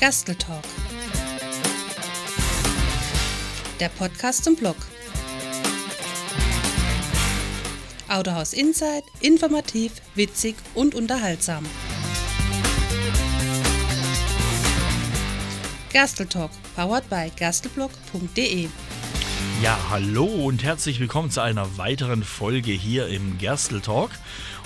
Gasteltalk. Der Podcast zum Blog. Autohaus Insight, informativ, witzig und unterhaltsam. Gasteltalk, powered by gastelblog.de. Ja, hallo und herzlich willkommen zu einer weiteren Folge hier im Gerstel Talk.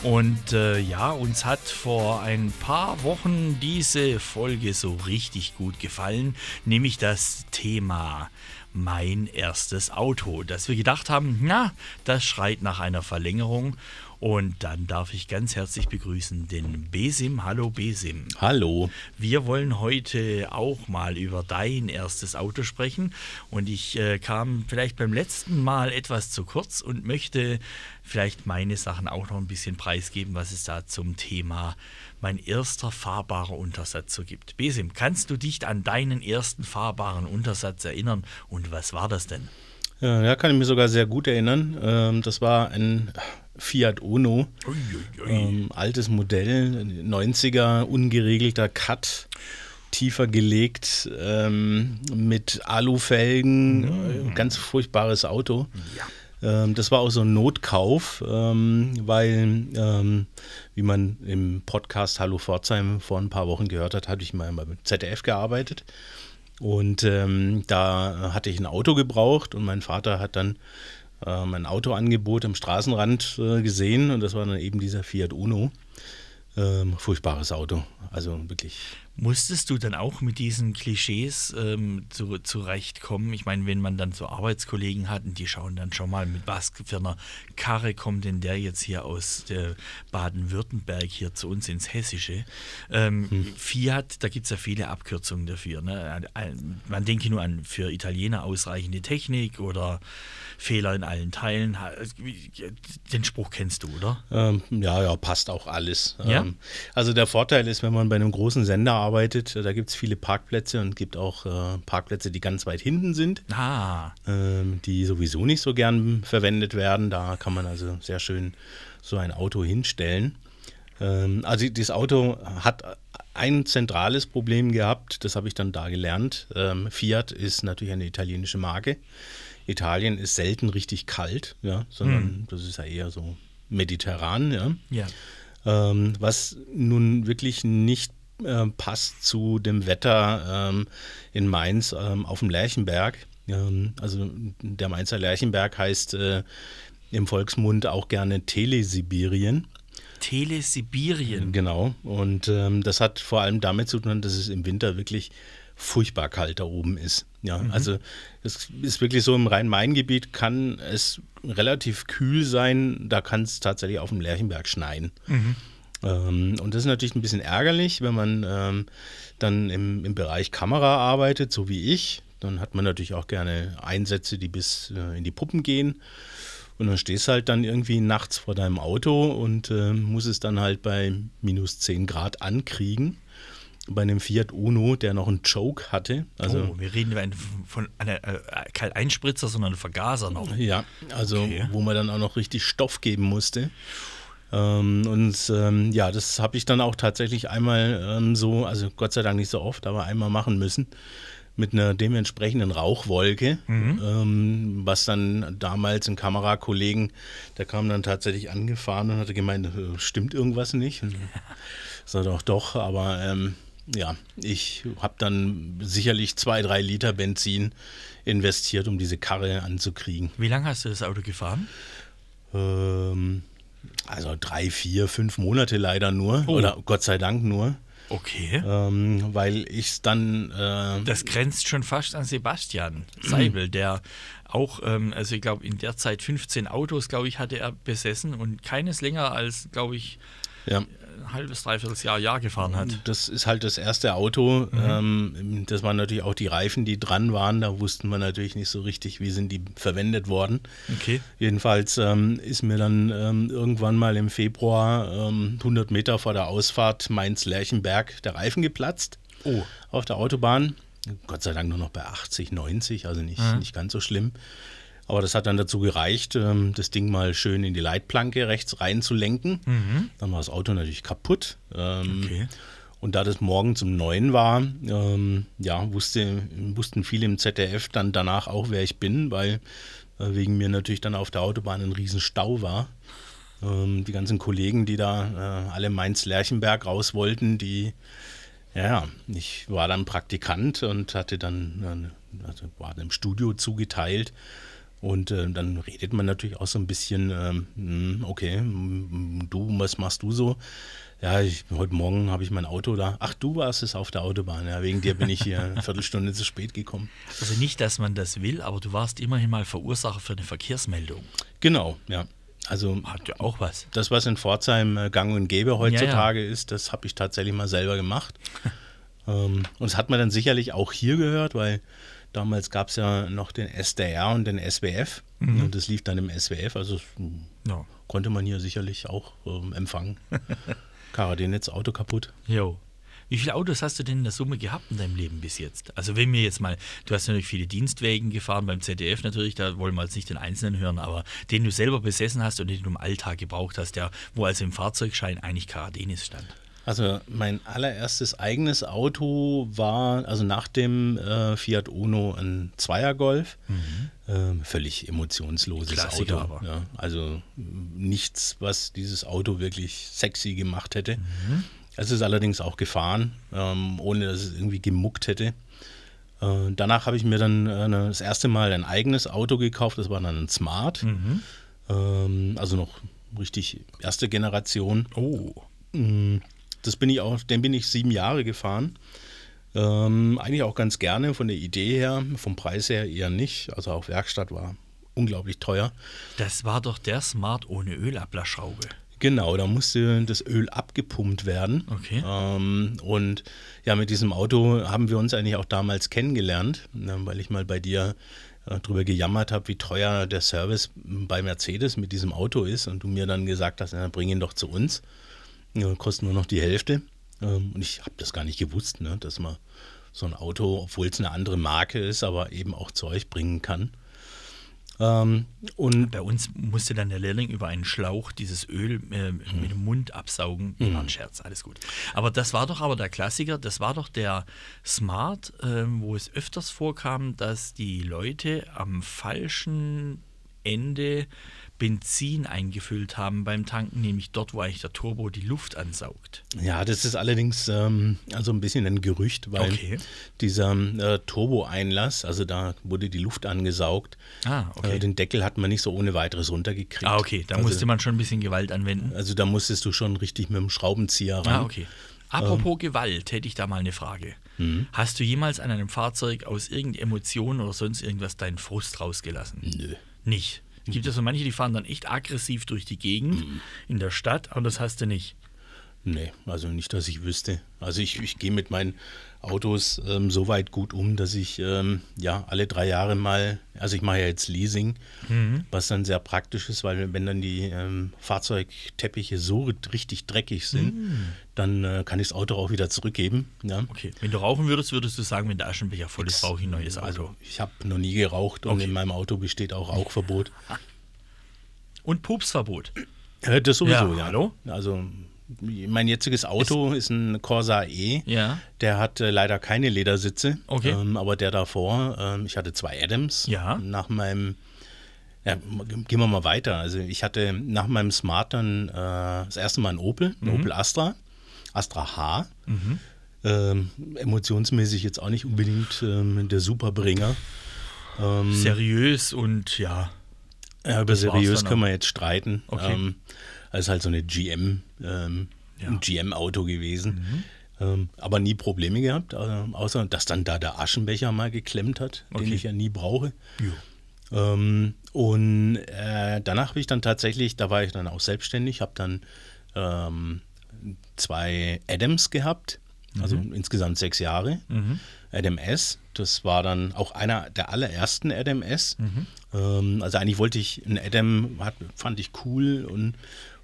Und äh, ja, uns hat vor ein paar Wochen diese Folge so richtig gut gefallen, nämlich das Thema mein erstes Auto, dass wir gedacht haben, na, das schreit nach einer Verlängerung. Und dann darf ich ganz herzlich begrüßen den Besim. Hallo Besim. Hallo. Wir wollen heute auch mal über dein erstes Auto sprechen. Und ich äh, kam vielleicht beim letzten Mal etwas zu kurz und möchte vielleicht meine Sachen auch noch ein bisschen preisgeben, was es da zum Thema mein erster fahrbarer Untersatz so gibt. Besim, kannst du dich an deinen ersten fahrbaren Untersatz erinnern? Und was war das denn? Ja, kann ich mich sogar sehr gut erinnern. Ähm, das war ein Fiat Uno. Ui, ui, ui. Ähm, altes Modell, 90er, ungeregelter Cut, tiefer gelegt, ähm, mit Alufelgen, mm. ganz furchtbares Auto. Ja. Ähm, das war auch so ein Notkauf, ähm, weil, ähm, wie man im Podcast Hallo Pforzheim vor ein paar Wochen gehört hat, hatte ich mal beim ZDF gearbeitet. Und da hatte ich ein Auto gebraucht und mein Vater hat dann äh, mein Autoangebot am Straßenrand äh, gesehen und das war dann eben dieser Fiat Uno. Ähm, furchtbares Auto, also wirklich Musstest du dann auch mit diesen Klischees ähm, zu, zurechtkommen? Ich meine, wenn man dann so Arbeitskollegen hat und die schauen dann schon mal, mit was für einer Karre kommt denn der jetzt hier aus Baden-Württemberg hier zu uns ins Hessische? Ähm, hm. Fiat, da gibt es ja viele Abkürzungen dafür. Ne? Man denke nur an für Italiener ausreichende Technik oder Fehler in allen Teilen. Den Spruch kennst du, oder? Ähm, ja, ja, passt auch alles. Ja? Ähm, also der Vorteil ist, wenn man bei einem großen Sender arbeitet. Da gibt es viele Parkplätze und gibt auch äh, Parkplätze, die ganz weit hinten sind, ah. ähm, die sowieso nicht so gern verwendet werden. Da kann man also sehr schön so ein Auto hinstellen. Ähm, also das Auto hat ein zentrales Problem gehabt, das habe ich dann da gelernt. Ähm, Fiat ist natürlich eine italienische Marke. Italien ist selten richtig kalt, ja, sondern hm. das ist ja eher so mediterran, ja. ja. Ähm, was nun wirklich nicht äh, passt zu dem Wetter ähm, in Mainz ähm, auf dem Lerchenberg. Ähm, also der Mainzer Lerchenberg heißt äh, im Volksmund auch gerne Telesibirien. Telesibirien. Genau. Und ähm, das hat vor allem damit zu tun, dass es im Winter wirklich furchtbar kalt da oben ist. Ja, mhm. also es ist wirklich so im Rhein-Main-Gebiet kann es relativ kühl sein. Da kann es tatsächlich auf dem Lerchenberg schneien. Mhm. Ähm, und das ist natürlich ein bisschen ärgerlich, wenn man ähm, dann im, im Bereich Kamera arbeitet, so wie ich. Dann hat man natürlich auch gerne Einsätze, die bis äh, in die Puppen gehen. Und dann stehst du halt dann irgendwie nachts vor deinem Auto und äh, muss es dann halt bei minus 10 Grad ankriegen. Bei einem Fiat Uno, der noch einen Choke hatte. Also, oh, wir reden von einer äh, kein Einspritzer, sondern Vergaser noch. Ja, also okay. wo man dann auch noch richtig Stoff geben musste. Ähm, und ähm, ja, das habe ich dann auch tatsächlich einmal ähm, so, also Gott sei Dank nicht so oft, aber einmal machen müssen mit einer dementsprechenden Rauchwolke, mhm. ähm, was dann damals ein Kamerakollegen, der kam dann tatsächlich angefahren und hatte gemeint, stimmt irgendwas nicht? Und so doch, doch, aber ähm, ja, ich habe dann sicherlich zwei, drei Liter Benzin investiert, um diese Karre anzukriegen. Wie lange hast du das Auto gefahren? Ähm, also drei, vier, fünf Monate leider nur. Oh. Oder Gott sei Dank nur. Okay. Ähm, weil ich es dann. Äh, das grenzt schon fast an Sebastian Seibel, der auch, ähm, also ich glaube, in der Zeit 15 Autos, glaube ich, hatte er besessen und keines länger als, glaube ich, ja ein halbes, dreiviertel Jahr, Jahr gefahren hat. Das ist halt das erste Auto. Mhm. Ähm, das waren natürlich auch die Reifen, die dran waren. Da wussten wir natürlich nicht so richtig, wie sind die verwendet worden. Okay. Jedenfalls ähm, ist mir dann ähm, irgendwann mal im Februar 100 ähm, Meter vor der Ausfahrt Mainz-Lerchenberg der Reifen geplatzt. Oh. Auf der Autobahn. Gott sei Dank nur noch bei 80, 90, also nicht, mhm. nicht ganz so schlimm. Aber das hat dann dazu gereicht, ähm, das Ding mal schön in die Leitplanke rechts reinzulenken. Mhm. Dann war das Auto natürlich kaputt. Ähm, okay. Und da das morgens um neun war, ähm, ja, wusste, wussten viele im ZDF dann danach auch, wer ich bin, weil äh, wegen mir natürlich dann auf der Autobahn ein Riesen-Stau war. Ähm, die ganzen Kollegen, die da äh, alle Mainz-Lerchenberg raus wollten, die, ja, ich war dann Praktikant und hatte dann, äh, also war im Studio zugeteilt. Und äh, dann redet man natürlich auch so ein bisschen, ähm, okay, du, was machst du so? Ja, ich, heute Morgen habe ich mein Auto da. Ach, du warst es auf der Autobahn. Ja, wegen dir bin ich hier eine Viertelstunde zu spät gekommen. Also nicht, dass man das will, aber du warst immerhin mal Verursacher für eine Verkehrsmeldung. Genau, ja. Also hat ja auch was. Das, was in Pforzheim äh, gang und gäbe heutzutage ja, ja. ist, das habe ich tatsächlich mal selber gemacht. ähm, und das hat man dann sicherlich auch hier gehört, weil damals gab es ja noch den SDR und den SWF. Mhm. Und das lief dann im SWF, also ja. konnte man hier sicherlich auch ähm, empfangen. Karadinitz, Auto kaputt. Jo. Wie viele Autos hast du denn in der Summe gehabt in deinem Leben bis jetzt? Also wenn wir jetzt mal, du hast natürlich viele Dienstwägen gefahren beim ZDF natürlich, da wollen wir jetzt nicht den Einzelnen hören, aber den du selber besessen hast und den du im Alltag gebraucht hast, der, wo also im Fahrzeugschein eigentlich Karadinis stand. Also mein allererstes eigenes Auto war, also nach dem äh, Fiat Uno ein Zweiergolf. Mhm. Äh, völlig emotionsloses Klassiker Auto. Aber. Ja, also nichts, was dieses Auto wirklich sexy gemacht hätte. Mhm. Es ist allerdings auch gefahren, ähm, ohne dass es irgendwie gemuckt hätte. Äh, danach habe ich mir dann äh, das erste Mal ein eigenes Auto gekauft. Das war dann ein Smart. Mhm. Ähm, also noch richtig erste Generation. Oh. Mhm. Das bin ich auch, den bin ich sieben Jahre gefahren. Ähm, eigentlich auch ganz gerne von der Idee her, vom Preis her eher nicht. Also auch Werkstatt war unglaublich teuer. Das war doch der Smart ohne Ölablassschraube. Genau, da musste das Öl abgepumpt werden. Okay. Ähm, und ja, mit diesem Auto haben wir uns eigentlich auch damals kennengelernt, ne, weil ich mal bei dir äh, drüber gejammert habe, wie teuer der Service bei Mercedes mit diesem Auto ist und du mir dann gesagt hast, na, bring ihn doch zu uns ja, kostet nur noch die Hälfte. Ähm, und ich habe das gar nicht gewusst, ne, dass man so ein Auto, obwohl es eine andere Marke ist, aber eben auch zu euch bringen kann. Ähm, und bei uns musste dann der Lehrling über einen Schlauch dieses Öl äh, mit dem Mund absaugen. Mhm. War ein Scherz, alles gut. Aber das war doch aber der Klassiker, das war doch der Smart, äh, wo es öfters vorkam, dass die Leute am falschen Ende Benzin eingefüllt haben beim Tanken, nämlich dort, wo eigentlich der Turbo die Luft ansaugt. Ja, das ist allerdings ähm, also ein bisschen ein Gerücht, weil okay. dieser äh, Turbo-Einlass, also da wurde die Luft angesaugt. Ah, okay. Äh, den Deckel hat man nicht so ohne weiteres runtergekriegt. Ah, okay, da also, musste man schon ein bisschen Gewalt anwenden. Also da musstest du schon richtig mit dem Schraubenzieher ran. Ah, okay. Apropos ähm, Gewalt, hätte ich da mal eine Frage. Mhm. Hast du jemals an einem Fahrzeug aus irgendeiner Emotion oder sonst irgendwas deinen Frust rausgelassen? Nö. Nicht? Es gibt ja so manche, die fahren dann echt aggressiv durch die Gegend mhm. in der Stadt, aber das hast du nicht. Nee, also nicht, dass ich wüsste. Also ich, ich gehe mit meinen Autos ähm, so weit gut um, dass ich ähm, ja alle drei Jahre mal, also ich mache ja jetzt Leasing, mhm. was dann sehr praktisch ist, weil wenn dann die ähm, Fahrzeugteppiche so richtig dreckig sind, mhm. dann äh, kann ich das Auto auch wieder zurückgeben. Ja. Okay, wenn du rauchen würdest, würdest du sagen, wenn der Aschenbecher voll ist, brauche ich ein neues Auto. Also ich habe noch nie geraucht und okay. in meinem Auto besteht auch Rauchverbot. Und Pupsverbot. Ja, das sowieso, ja. ja. Hallo? Also mein jetziges Auto ist, ist ein Corsa E. Ja. Der hat äh, leider keine Ledersitze. Okay. Ähm, aber der davor, ähm, ich hatte zwei Adams. Ja. Nach meinem, ja, gehen wir mal weiter. Also ich hatte nach meinem Smart dann äh, das erste Mal ein Opel, ein mhm. Opel Astra, Astra H. Mhm. Ähm, emotionsmäßig jetzt auch nicht unbedingt ähm, der Superbringer. Ähm, Seriös und ja. Ja, über seriös können wir jetzt streiten. Okay. Das ist halt so eine GM, ähm, ja. ein GM-Auto gewesen. Mhm. Ähm, aber nie Probleme gehabt, äh, außer dass dann da der Aschenbecher mal geklemmt hat, okay. den ich ja nie brauche. Ähm, und äh, danach habe ich dann tatsächlich, da war ich dann auch selbstständig, habe dann ähm, zwei Adams gehabt, also mhm. insgesamt sechs Jahre. Mhm. Adam S. Das war dann auch einer der allerersten Adam S. Mhm. Ähm, also eigentlich wollte ich einen Adam, fand ich cool und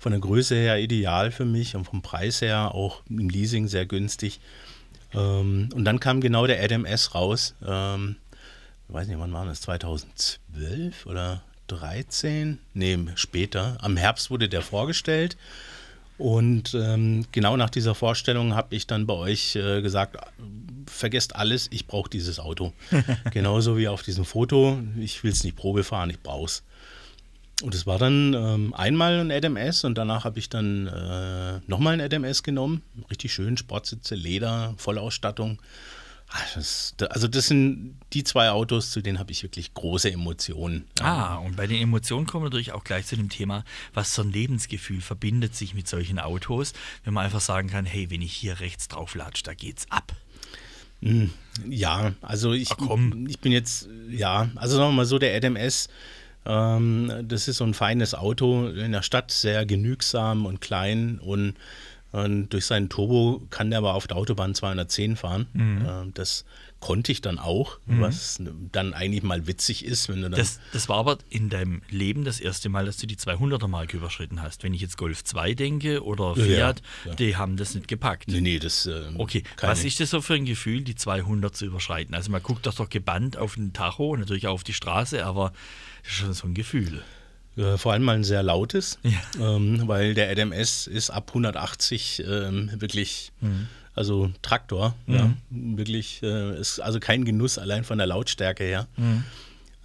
von der Größe her ideal für mich und vom Preis her auch im Leasing sehr günstig. Ähm, und dann kam genau der Adam S raus. Ähm, ich weiß nicht, wann war das? 2012 oder 2013? Nee, später. Am Herbst wurde der vorgestellt. Und ähm, genau nach dieser Vorstellung habe ich dann bei euch äh, gesagt, vergesst alles, ich brauche dieses Auto. Genauso wie auf diesem Foto. Ich will es nicht Probe fahren, ich brauche es. Und es war dann ähm, einmal ein ADMS und danach habe ich dann äh, nochmal ein ADMS genommen. Richtig schön, Sportsitze, Leder, Vollausstattung. Ah, das, also das sind die zwei Autos, zu denen habe ich wirklich große Emotionen. Ah, und bei den Emotionen kommen wir natürlich auch gleich zu dem Thema, was für ein Lebensgefühl verbindet sich mit solchen Autos, wenn man einfach sagen kann, hey, wenn ich hier rechts drauf latsche, da geht's ab. Hm, ja, also ich, ich bin jetzt, ja, also sagen wir mal so, der ADMS, ähm, das ist so ein feines Auto in der Stadt, sehr genügsam und klein. Und und durch seinen Turbo kann der aber auf der Autobahn 210 fahren. Mhm. Ähm, das konnte ich dann auch, mhm. was dann eigentlich mal witzig ist, wenn du dann. Das, das, war aber in deinem Leben das erste Mal, dass du die 200er-Marke überschritten hast. Wenn ich jetzt Golf 2 denke oder Fiat, ja, ja. die haben das nicht gepackt. Nee, nee, das. Äh, okay, was ist das so für ein Gefühl, die 200 zu überschreiten? Also, man guckt doch doch gebannt auf den Tacho, natürlich auch auf die Straße, aber das ist schon so ein Gefühl. Äh, vor allem mal ein sehr lautes, ja. ähm, weil der ADMS ist ab 180 ähm, wirklich, mhm. also Traktor, mhm. ja, wirklich, äh, ist also kein Genuss allein von der Lautstärke her. Mhm.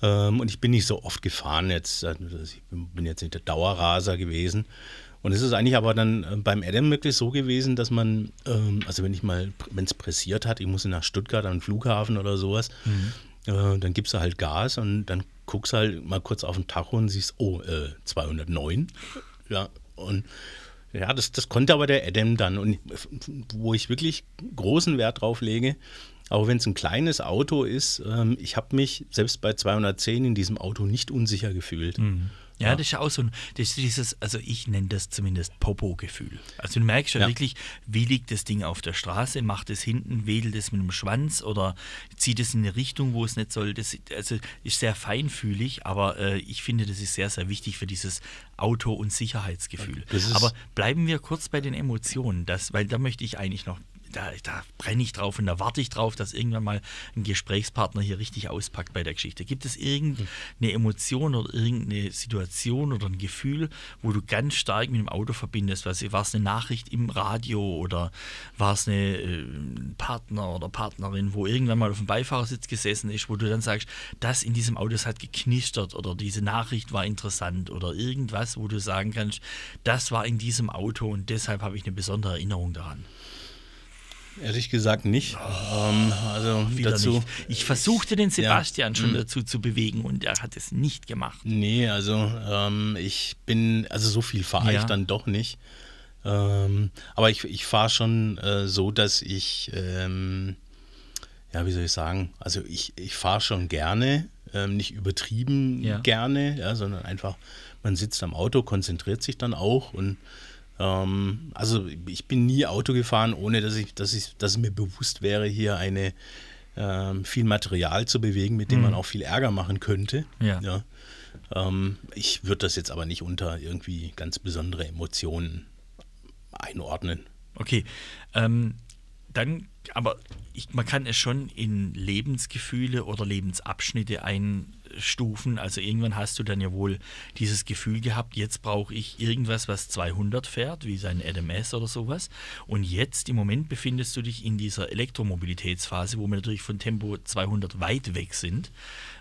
Ähm, und ich bin nicht so oft gefahren jetzt, also ich bin jetzt nicht der Dauerraser gewesen. Und es ist eigentlich aber dann äh, beim Adam wirklich so gewesen, dass man, ähm, also wenn ich mal, wenn es pressiert hat, ich muss nach Stuttgart an den Flughafen oder sowas, mhm. äh, dann gibst du halt Gas und dann guckst halt mal kurz auf den Tacho und siehst, oh, äh, 209. Ja, und ja, das, das konnte aber der Adam dann. Und wo ich wirklich großen Wert drauf lege, auch wenn es ein kleines Auto ist, ähm, ich habe mich selbst bei 210 in diesem Auto nicht unsicher gefühlt. Mhm. Ja, ja, das ist ja auch so ein, das ist dieses, also ich nenne das zumindest Popo-Gefühl. Also du merkst ja, ja, wirklich, wie liegt das Ding auf der Straße, macht es hinten, wedelt es mit dem Schwanz oder zieht es in eine Richtung, wo es nicht soll. Das also ist sehr feinfühlig, aber äh, ich finde, das ist sehr, sehr wichtig für dieses Auto- und Sicherheitsgefühl. Aber bleiben wir kurz bei den Emotionen, das, weil da möchte ich eigentlich noch da, da brenne ich drauf und da warte ich drauf, dass irgendwann mal ein Gesprächspartner hier richtig auspackt bei der Geschichte. Gibt es irgendeine Emotion oder irgendeine Situation oder ein Gefühl, wo du ganz stark mit dem Auto verbindest? war es eine Nachricht im Radio oder war es eine äh, Partner oder Partnerin, wo irgendwann mal auf dem Beifahrersitz gesessen ist, wo du dann sagst, das in diesem Auto hat geknistert oder diese Nachricht war interessant oder irgendwas, wo du sagen kannst, das war in diesem Auto und deshalb habe ich eine besondere Erinnerung daran. Ehrlich gesagt nicht. Oh, ähm, also dazu. Nicht. Ich versuchte den Sebastian ja, schon mm. dazu zu bewegen und er hat es nicht gemacht. Nee, also ähm, ich bin, also so viel fahre ja. ich dann doch nicht. Ähm, aber ich, ich fahre schon äh, so, dass ich, ähm, ja, wie soll ich sagen, also ich, ich fahre schon gerne, ähm, nicht übertrieben ja. gerne, ja, sondern einfach, man sitzt am Auto, konzentriert sich dann auch und ähm, also ich bin nie Auto gefahren, ohne dass ich, dass ich, dass mir bewusst wäre, hier eine ähm, viel Material zu bewegen, mit dem mhm. man auch viel Ärger machen könnte. Ja. ja. Ähm, ich würde das jetzt aber nicht unter irgendwie ganz besondere Emotionen einordnen. Okay. Ähm, dann, aber ich, man kann es schon in Lebensgefühle oder Lebensabschnitte einstufen. Also irgendwann hast du dann ja wohl dieses Gefühl gehabt, jetzt brauche ich irgendwas, was 200 fährt, wie sein RMS oder sowas. Und jetzt im Moment befindest du dich in dieser Elektromobilitätsphase, wo wir natürlich von Tempo 200 weit weg sind.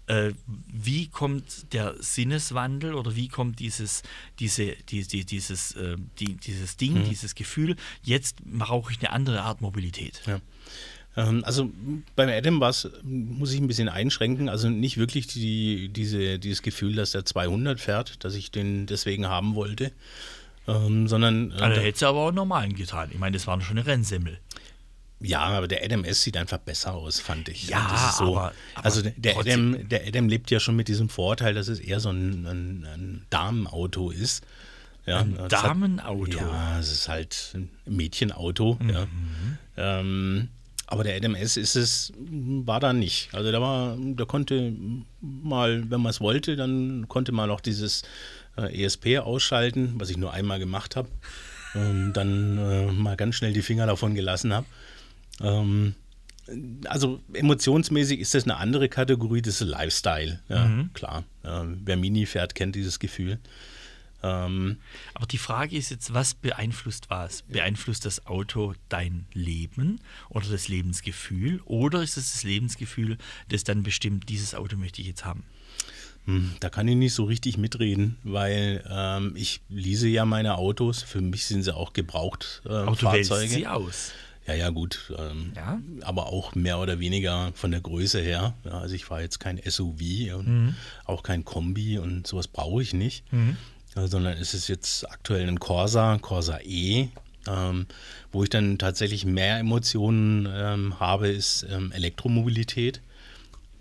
Äh, wie kommt der Sinneswandel oder wie kommt dieses, diese, die, die, dieses, äh, die, dieses Ding, mhm. dieses Gefühl, jetzt brauche ich eine andere Art Mobilität? Ja. Ähm, also beim Adam war es, muss ich ein bisschen einschränken, also nicht wirklich die, diese, dieses Gefühl, dass er 200 fährt, dass ich den deswegen haben wollte, ähm, sondern... Äh, also hätte es aber auch normalen getan. Ich meine, das war schon eine Rennsemmel. Ja, aber der Adam S sieht einfach besser aus, fand ich. Ja, so, aber, aber, Also der Adam, der Adam lebt ja schon mit diesem Vorteil, dass es eher so ein, ein, ein Damenauto ist. Ja, ein Damenauto? Hat, ja, es ist halt ein Mädchenauto. Mhm. Ja. Ähm, aber der Adam S ist es, war da nicht. Also da war, da konnte mal, wenn man es wollte, dann konnte man auch dieses äh, ESP ausschalten, was ich nur einmal gemacht habe. Und dann äh, mal ganz schnell die Finger davon gelassen habe. Ähm, also emotionsmäßig ist das eine andere Kategorie, das ist Lifestyle. Ja, mhm. klar. Ähm, wer Mini fährt, kennt dieses Gefühl. Ähm, Aber die Frage ist jetzt, was beeinflusst was? Beeinflusst das Auto dein Leben oder das Lebensgefühl? Oder ist es das Lebensgefühl, das dann bestimmt, dieses Auto möchte ich jetzt haben? Hm, Da kann ich nicht so richtig mitreden, weil ähm, ich lease ja meine Autos. Für mich sind sie auch gebraucht äh, Aber du wählst Fahrzeuge. sie aus. Ja, ja, gut. Ähm, Ja. Aber auch mehr oder weniger von der Größe her. Ja, also ich fahre jetzt kein SUV und Mhm. auch kein Kombi und sowas brauche ich nicht. Ja, sondern es ist jetzt aktuell ein Corsa, Corsa E. Ähm, wo ich dann tatsächlich mehr Emotionen ähm, habe, ist ähm, Elektromobilität.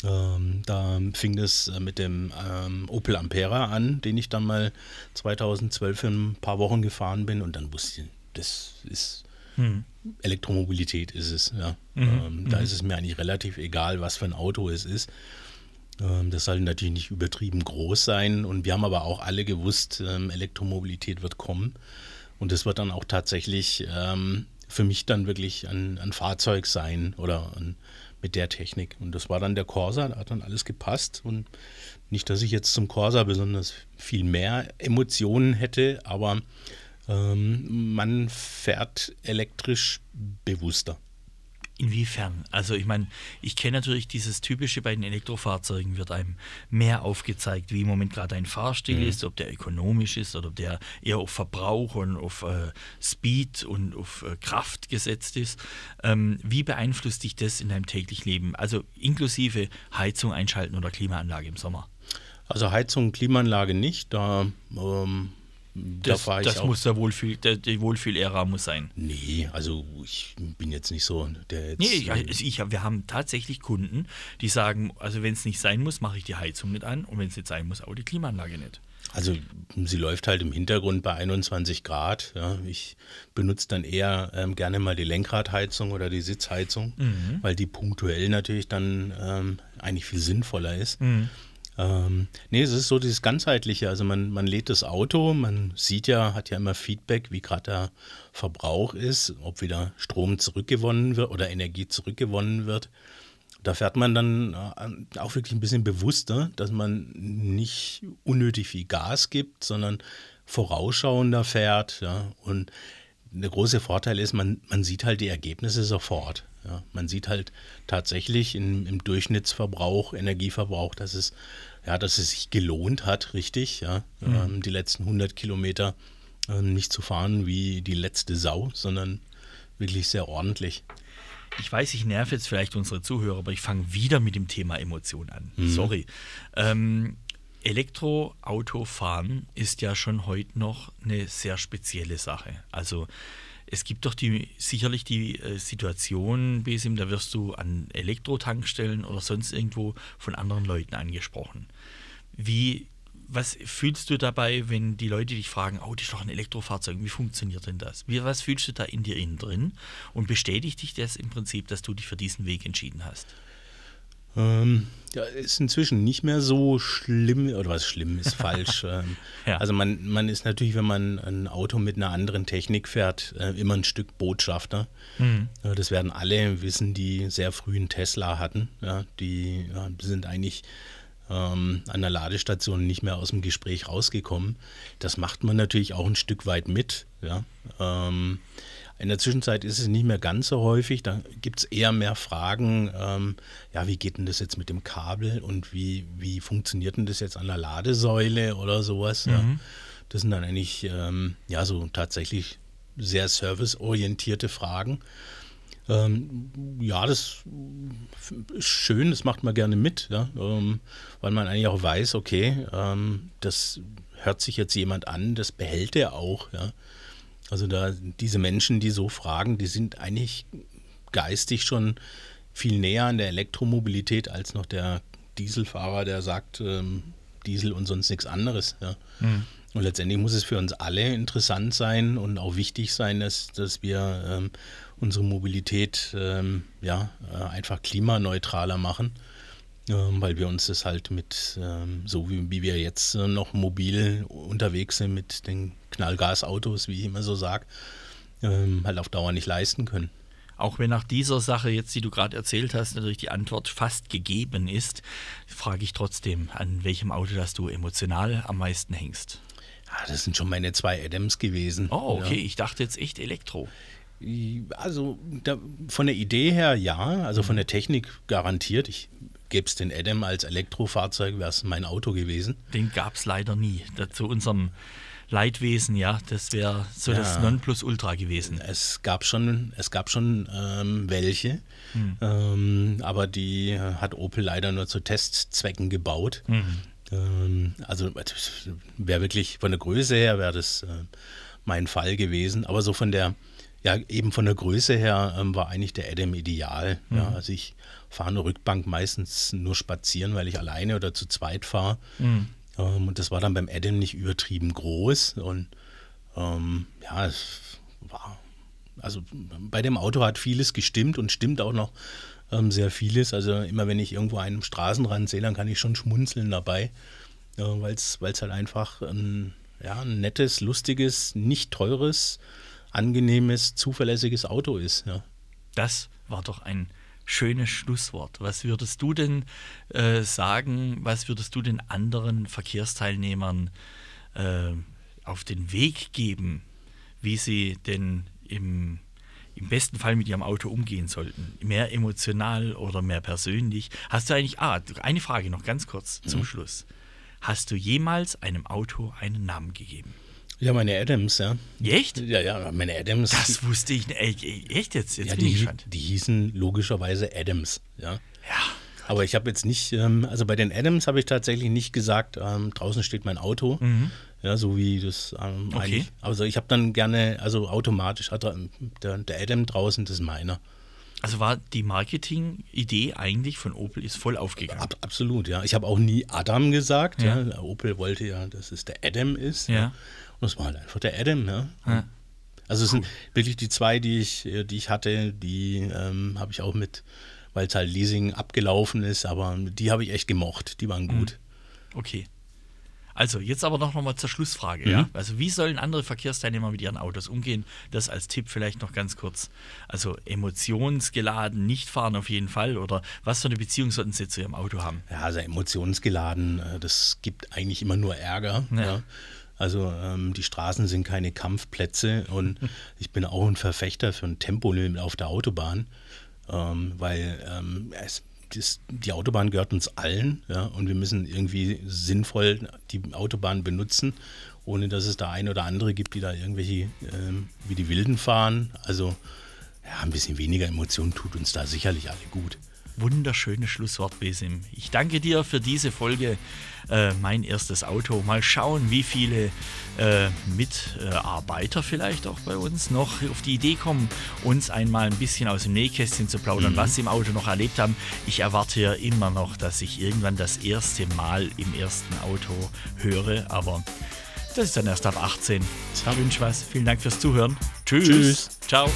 Ähm, da fing es äh, mit dem ähm, Opel Ampera an, den ich dann mal 2012 für ein paar Wochen gefahren bin und dann wusste ich, das ist Elektromobilität ist es. Ja. Ähm, da ist es mir eigentlich relativ egal, was für ein Auto es ist. Ähm, das soll natürlich nicht übertrieben groß sein und wir haben aber auch alle gewusst, ähm, Elektromobilität wird kommen und das wird dann auch tatsächlich ähm, für mich dann wirklich ein, ein Fahrzeug sein oder ein, mit der Technik. Und das war dann der Corsa, da hat dann alles gepasst und nicht, dass ich jetzt zum Corsa besonders viel mehr Emotionen hätte, aber ähm, man fährt elektrisch bewusster. Inwiefern? Also ich meine, ich kenne natürlich dieses typische bei den Elektrofahrzeugen, wird einem mehr aufgezeigt, wie im Moment gerade ein Fahrstil ist, ob der ökonomisch ist oder ob der eher auf Verbrauch und auf äh, Speed und auf äh, Kraft gesetzt ist. Ähm, wie beeinflusst dich das in deinem täglichen Leben? Also inklusive Heizung einschalten oder Klimaanlage im Sommer. Also Heizung, Klimaanlage nicht, da, ähm, da Das, ich das muss der Wohlfühl, der, die Wohlfühl-Ära muss sein. Nee, also ich bin jetzt nicht so der jetzt. Nee, ich, also ich, wir haben tatsächlich Kunden, die sagen, also wenn es nicht sein muss, mache ich die Heizung nicht an und wenn es nicht sein muss, auch die Klimaanlage nicht. Also sie läuft halt im Hintergrund bei 21 Grad. Ja. Ich benutze dann eher ähm, gerne mal die Lenkradheizung oder die Sitzheizung, weil die punktuell natürlich dann ähm, eigentlich viel sinnvoller ist. Ähm, nee, es ist so dieses ganzheitliche. Also man, man lädt das Auto, man sieht ja, hat ja immer Feedback, wie gerade der Verbrauch ist, ob wieder Strom zurückgewonnen wird oder Energie zurückgewonnen wird. Da fährt man dann äh, auch wirklich ein bisschen bewusster, dass man nicht unnötig viel Gas gibt, sondern vorausschauender fährt. Ja. Und der große Vorteil ist, man, man sieht halt die Ergebnisse sofort. Ja. Man sieht halt tatsächlich im, im Durchschnittsverbrauch, Energieverbrauch, dass es, ja, dass es sich gelohnt hat, richtig, ja, ähm, die letzten 100 Kilometer äh, nicht zu fahren wie die letzte Sau, sondern wirklich sehr ordentlich. Ich weiß, ich nerv jetzt vielleicht unsere Zuhörer, aber ich fange wieder mit dem Thema Emotion an. Sorry. Ähm, Elektroautofahren ist ja schon heute noch eine sehr spezielle Sache. Also es gibt doch die, sicherlich die äh, Situation, Besim, da wirst du an Elektrotankstellen oder sonst irgendwo von anderen Leuten angesprochen. Wie, was fühlst du dabei, wenn die Leute dich fragen, oh, das ist doch ein Elektrofahrzeug, wie funktioniert denn das? Wie, was fühlst du da in dir innen drin? Und bestätigt dich das im Prinzip, dass du dich für diesen Weg entschieden hast? Ähm, ja, ist inzwischen nicht mehr so schlimm, oder was schlimm ist falsch. ähm, Ja. Also man, man ist natürlich, wenn man ein Auto mit einer anderen Technik fährt, äh, immer ein Stück Botschafter. Äh, das werden alle wissen, die sehr früh einen Tesla hatten. Ja, die ja, sind eigentlich ähm, an der Ladestation nicht mehr aus dem Gespräch rausgekommen. Das macht man natürlich auch ein Stück weit mit. Ja. Ähm, in der Zwischenzeit ist es nicht mehr ganz so häufig. Da gibt es eher mehr Fragen, ähm, ja, wie geht denn das jetzt mit dem Kabel und wie, wie funktioniert denn das jetzt an der Ladesäule oder sowas? Ja. Das sind dann eigentlich ähm, ja so tatsächlich sehr serviceorientierte Fragen. Ähm, ja, das ist schön, das macht man gerne mit, ja, ähm, weil man eigentlich auch weiß, okay, ähm, das hört sich jetzt jemand an, das behält er auch, ja. Also da diese Menschen, die so fragen, die sind eigentlich geistig schon viel näher an der Elektromobilität als noch der Dieselfahrer, der sagt ähm, Diesel und sonst nichts anderes. Ja. Und letztendlich muss es für uns alle interessant sein und auch wichtig sein, dass, dass wir ähm, unsere Mobilität ähm, ja, äh, einfach klimaneutraler machen, weil wir uns das halt mit, ähm, so wie, wie wir jetzt äh, noch mobil unterwegs sind mit den Knallgasautos, wie ich immer so sage, ähm, halt auf Dauer nicht leisten können. Auch wenn nach dieser Sache jetzt, die du gerade erzählt hast, natürlich die Antwort fast gegeben ist, frage ich trotzdem, an welchem Auto das du emotional am meisten hängst. Ah, das sind schon meine zwei Adams gewesen. Oh, okay. Ja. Ich dachte jetzt echt Elektro. Also da, von der Idee her ja, also von der Technik garantiert. Ich gäbe es den Adam als Elektrofahrzeug, wäre es mein Auto gewesen. Den gab es leider nie. Zu unserem Leidwesen, ja, das wäre so Ja. das Nonplusultra gewesen. Es gab schon, es gab schon ähm, welche, ähm, aber die äh, hat Opel leider nur zu Testzwecken gebaut. Ähm, also wäre wirklich von der Größe her wäre das äh, mein Fall gewesen, aber so von der ja eben von der Größe her ähm, war eigentlich der Adam ideal. Ja, also ich fahre eine Rückbank meistens nur spazieren, weil ich alleine oder zu zweit fahre. Ähm, und das war dann beim Adam nicht übertrieben groß und ähm, ja, es war, also bei dem Auto hat vieles gestimmt und stimmt auch noch ähm, sehr vieles. Also immer wenn ich irgendwo einen Straßenrand sehe, dann kann ich schon schmunzeln dabei, äh, weil es halt einfach ein, ja, ein nettes, lustiges, nicht teures, angenehmes, zuverlässiges Auto ist. Ja. Das war doch ein schönes Schlusswort. Was würdest du denn äh, sagen, was würdest du den anderen Verkehrsteilnehmern äh, auf den Weg geben, wie sie denn im, im besten Fall mit ihrem Auto umgehen sollten? Mehr emotional oder mehr persönlich? Hast du eigentlich, ah, eine Frage noch ganz kurz zum Schluss. Hast du jemals einem Auto einen Namen gegeben? Ja, meine Adams, ja. Echt? Ja, ja, meine Adams. Das wusste ich nicht. Ey, Echt jetzt? Jetzt ja, die, gespannt. die hießen logischerweise Adams, ja. Ja. Aber ich habe jetzt nicht, ähm, also bei den Adams habe ich tatsächlich nicht gesagt, ähm, draußen steht mein Auto. Ja, so wie das ähm, Mhm. Okay. eigentlich. Also ich habe dann gerne, also automatisch hat er, der, der Adam draußen, das ist meiner. Also war die Marketing-Idee eigentlich von Opel ist voll aufgegangen. Ab, absolut, ja. Ich habe auch nie Adam gesagt. Ja. Ja. Opel wollte ja, dass es der Adam ist. Ja. Und es war halt einfach der Adam, ja. Ja. Also es sind wirklich die zwei, die ich, äh, die ich hatte, die ähm, habe ich auch mit, weil es halt Leasing abgelaufen ist, aber die habe ich echt gemocht. Die waren gut. Okay. Also, jetzt aber noch mal zur Schlussfrage. Mhm. Ja? Also, wie sollen andere Verkehrsteilnehmer mit ihren Autos umgehen? Das als Tipp vielleicht noch ganz kurz. Also, emotionsgeladen nicht fahren auf jeden Fall. Oder was für eine Beziehung sollten sie zu ihrem Auto haben? Ja, also emotionsgeladen, äh, das gibt eigentlich immer nur Ärger. Ja. Ja. Also ähm, die Straßen sind keine Kampfplätze und ich bin auch ein Verfechter für ein Tempolimit auf der Autobahn, ähm, weil ähm, es, das, die Autobahn gehört uns allen ja, und wir müssen irgendwie sinnvoll die Autobahn benutzen, ohne dass es da ein oder andere gibt, die da irgendwelche ähm, wie die Wilden fahren. Also ja, ein bisschen weniger Emotion tut uns da sicherlich alle gut. Wunderschönes Schlusswort, Besim. Ich danke dir für diese Folge, äh, mein erstes Auto. Mal schauen, wie viele äh, Mitarbeiter vielleicht auch bei uns noch auf die Idee kommen, uns einmal ein bisschen aus dem Nähkästchen zu plaudern, was sie im Auto noch erlebt haben. Ich erwarte ja immer noch, dass ich irgendwann das erste Mal im ersten Auto höre, aber das ist dann erst ab 18. Ich wünsche was. Vielen Dank fürs Zuhören. Tschüss. Tschüss. Ciao.